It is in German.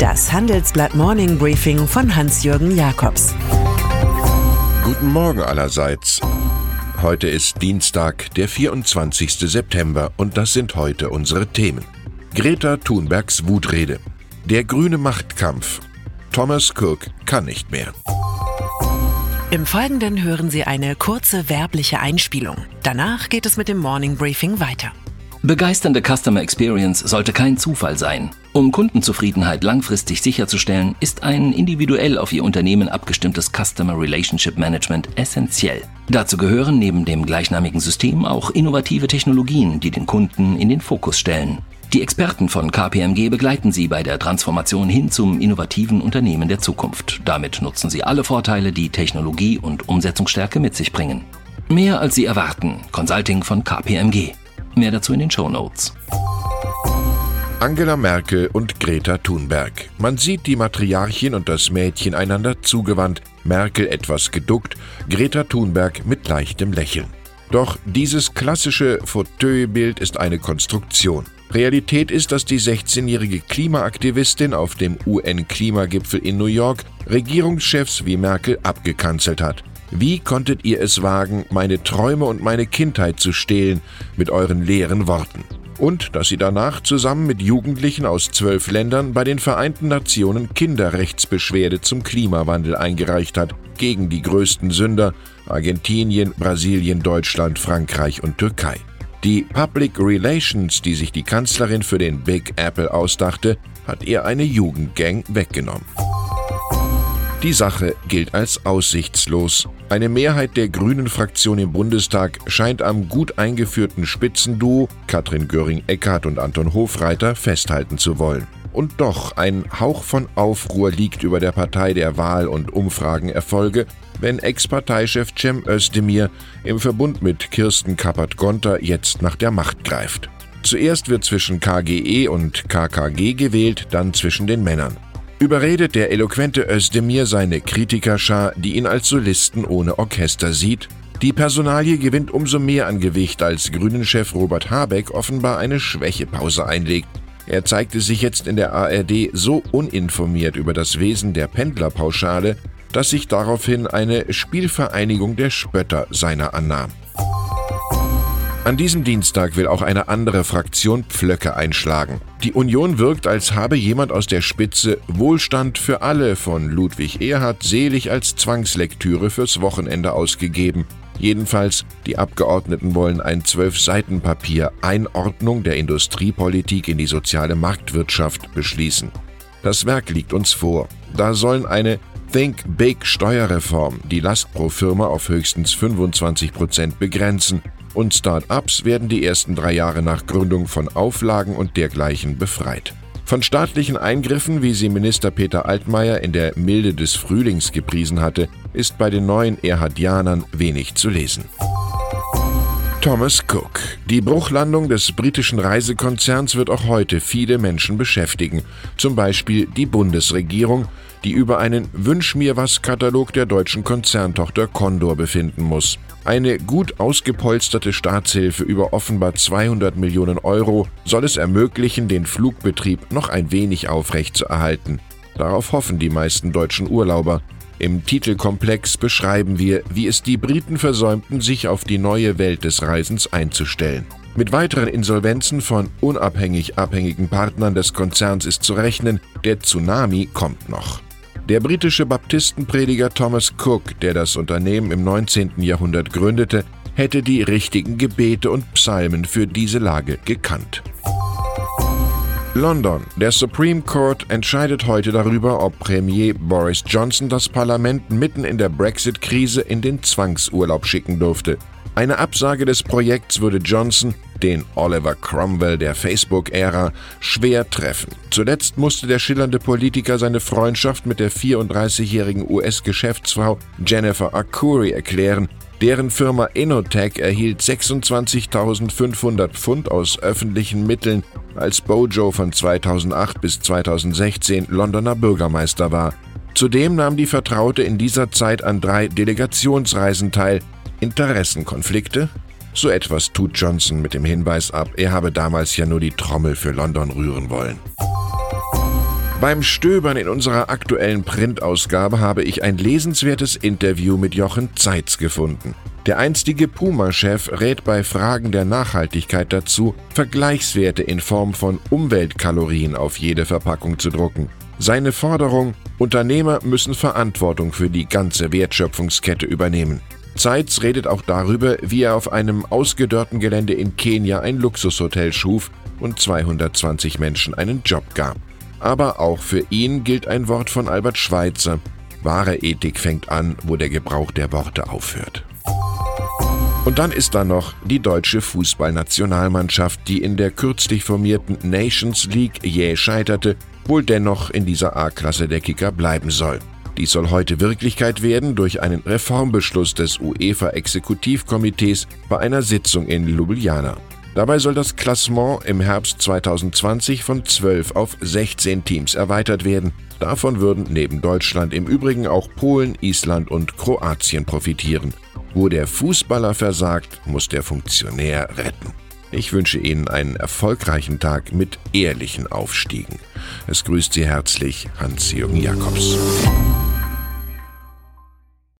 Das Handelsblatt Morning Briefing von Hans-Jürgen Jakobs. Guten Morgen allerseits. Heute ist Dienstag, der 24. September und das sind heute unsere Themen. Greta Thunbergs Wutrede. Der grüne Machtkampf. Thomas Cook kann nicht mehr. Im Folgenden hören Sie eine kurze werbliche Einspielung. Danach geht es mit dem Morning Briefing weiter. Begeisternde Customer Experience sollte kein Zufall sein. Um Kundenzufriedenheit langfristig sicherzustellen, ist ein individuell auf Ihr Unternehmen abgestimmtes Customer Relationship Management essentiell. Dazu gehören neben dem gleichnamigen System auch innovative Technologien, die den Kunden in den Fokus stellen. Die Experten von KPMG begleiten Sie bei der Transformation hin zum innovativen Unternehmen der Zukunft. Damit nutzen Sie alle Vorteile, die Technologie und Umsetzungsstärke mit sich bringen. Mehr als Sie erwarten. Consulting von KPMG. Mehr dazu in den Show Notes. Angela Merkel und Greta Thunberg. Man sieht die Matriarchin und das Mädchen einander zugewandt, Merkel etwas geduckt, Greta Thunberg mit leichtem Lächeln. Doch dieses klassische Fauteuilbild ist eine Konstruktion. Realität ist, dass die 16-jährige Klimaaktivistin auf dem UN-Klimagipfel in New York Regierungschefs wie Merkel abgekanzelt hat. Wie konntet ihr es wagen, meine Träume und meine Kindheit zu stehlen mit euren leeren Worten? Und dass sie danach zusammen mit Jugendlichen aus zwölf Ländern bei den Vereinten Nationen Kinderrechtsbeschwerde zum Klimawandel eingereicht hat, gegen die größten Sünder Argentinien, Brasilien, Deutschland, Frankreich und Türkei. Die Public Relations, die sich die Kanzlerin für den Big Apple ausdachte, hat ihr eine Jugendgang weggenommen. Die Sache gilt als aussichtslos. Eine Mehrheit der Grünen-Fraktion im Bundestag scheint am gut eingeführten Spitzenduo Katrin Göring-Eckardt und Anton Hofreiter festhalten zu wollen. Und doch, ein Hauch von Aufruhr liegt über der Partei der Wahl- und Umfragenerfolge, wenn Ex-Parteichef Cem Özdemir im Verbund mit Kirsten Kappert-Gonter jetzt nach der Macht greift. Zuerst wird zwischen KGE und KKG gewählt, dann zwischen den Männern überredet der eloquente Özdemir seine Kritikerschar, die ihn als Solisten ohne Orchester sieht. Die Personalie gewinnt umso mehr an Gewicht, als Grünen-Chef Robert Habeck offenbar eine Schwächepause einlegt. Er zeigte sich jetzt in der ARD so uninformiert über das Wesen der Pendlerpauschale, dass sich daraufhin eine Spielvereinigung der Spötter seiner annahm. An diesem Dienstag will auch eine andere Fraktion Pflöcke einschlagen. Die Union wirkt, als habe jemand aus der Spitze Wohlstand für alle von Ludwig Erhard selig als Zwangslektüre fürs Wochenende ausgegeben. Jedenfalls, die Abgeordneten wollen ein Zwölf-Seiten-Papier Einordnung der Industriepolitik in die soziale Marktwirtschaft beschließen. Das Werk liegt uns vor. Da sollen eine Think Big Steuerreform die Last pro Firma auf höchstens 25 Prozent begrenzen und Start-ups werden die ersten drei Jahre nach Gründung von Auflagen und dergleichen befreit. Von staatlichen Eingriffen, wie sie Minister Peter Altmaier in der Milde des Frühlings gepriesen hatte, ist bei den neuen Erhardianern wenig zu lesen. Thomas Cook. Die Bruchlandung des britischen Reisekonzerns wird auch heute viele Menschen beschäftigen, zum Beispiel die Bundesregierung, die über einen Wünsch mir was Katalog der deutschen Konzerntochter Condor befinden muss. Eine gut ausgepolsterte Staatshilfe über offenbar 200 Millionen Euro soll es ermöglichen, den Flugbetrieb noch ein wenig aufrechtzuerhalten. Darauf hoffen die meisten deutschen Urlauber. Im Titelkomplex beschreiben wir, wie es die Briten versäumten, sich auf die neue Welt des Reisens einzustellen. Mit weiteren Insolvenzen von unabhängig abhängigen Partnern des Konzerns ist zu rechnen, der Tsunami kommt noch. Der britische Baptistenprediger Thomas Cook, der das Unternehmen im 19. Jahrhundert gründete, hätte die richtigen Gebete und Psalmen für diese Lage gekannt. London. Der Supreme Court entscheidet heute darüber, ob Premier Boris Johnson das Parlament mitten in der Brexit-Krise in den Zwangsurlaub schicken durfte. Eine Absage des Projekts würde Johnson, den Oliver Cromwell der Facebook-Ära, schwer treffen. Zuletzt musste der schillernde Politiker seine Freundschaft mit der 34-jährigen US-Geschäftsfrau Jennifer Arcuri erklären. Deren Firma Innotech erhielt 26.500 Pfund aus öffentlichen Mitteln, als Bojo von 2008 bis 2016 Londoner Bürgermeister war. Zudem nahm die Vertraute in dieser Zeit an drei Delegationsreisen teil, Interessenkonflikte? So etwas tut Johnson mit dem Hinweis ab, er habe damals ja nur die Trommel für London rühren wollen. Beim Stöbern in unserer aktuellen Printausgabe habe ich ein lesenswertes Interview mit Jochen Zeitz gefunden. Der einstige Puma-Chef rät bei Fragen der Nachhaltigkeit dazu, Vergleichswerte in Form von Umweltkalorien auf jede Verpackung zu drucken. Seine Forderung, Unternehmer müssen Verantwortung für die ganze Wertschöpfungskette übernehmen. Zeitz redet auch darüber, wie er auf einem ausgedörrten Gelände in Kenia ein Luxushotel schuf und 220 Menschen einen Job gab. Aber auch für ihn gilt ein Wort von Albert Schweitzer. Wahre Ethik fängt an, wo der Gebrauch der Worte aufhört. Und dann ist da noch die deutsche Fußballnationalmannschaft, die in der kürzlich formierten Nations League jäh scheiterte, wohl dennoch in dieser A-Klasse der Kicker bleiben soll. Dies soll heute Wirklichkeit werden durch einen Reformbeschluss des UEFA-Exekutivkomitees bei einer Sitzung in Ljubljana. Dabei soll das Klassement im Herbst 2020 von 12 auf 16 Teams erweitert werden. Davon würden neben Deutschland im Übrigen auch Polen, Island und Kroatien profitieren. Wo der Fußballer versagt, muss der Funktionär retten. Ich wünsche Ihnen einen erfolgreichen Tag mit ehrlichen Aufstiegen. Es grüßt Sie herzlich Hans-Jürgen Jakobs.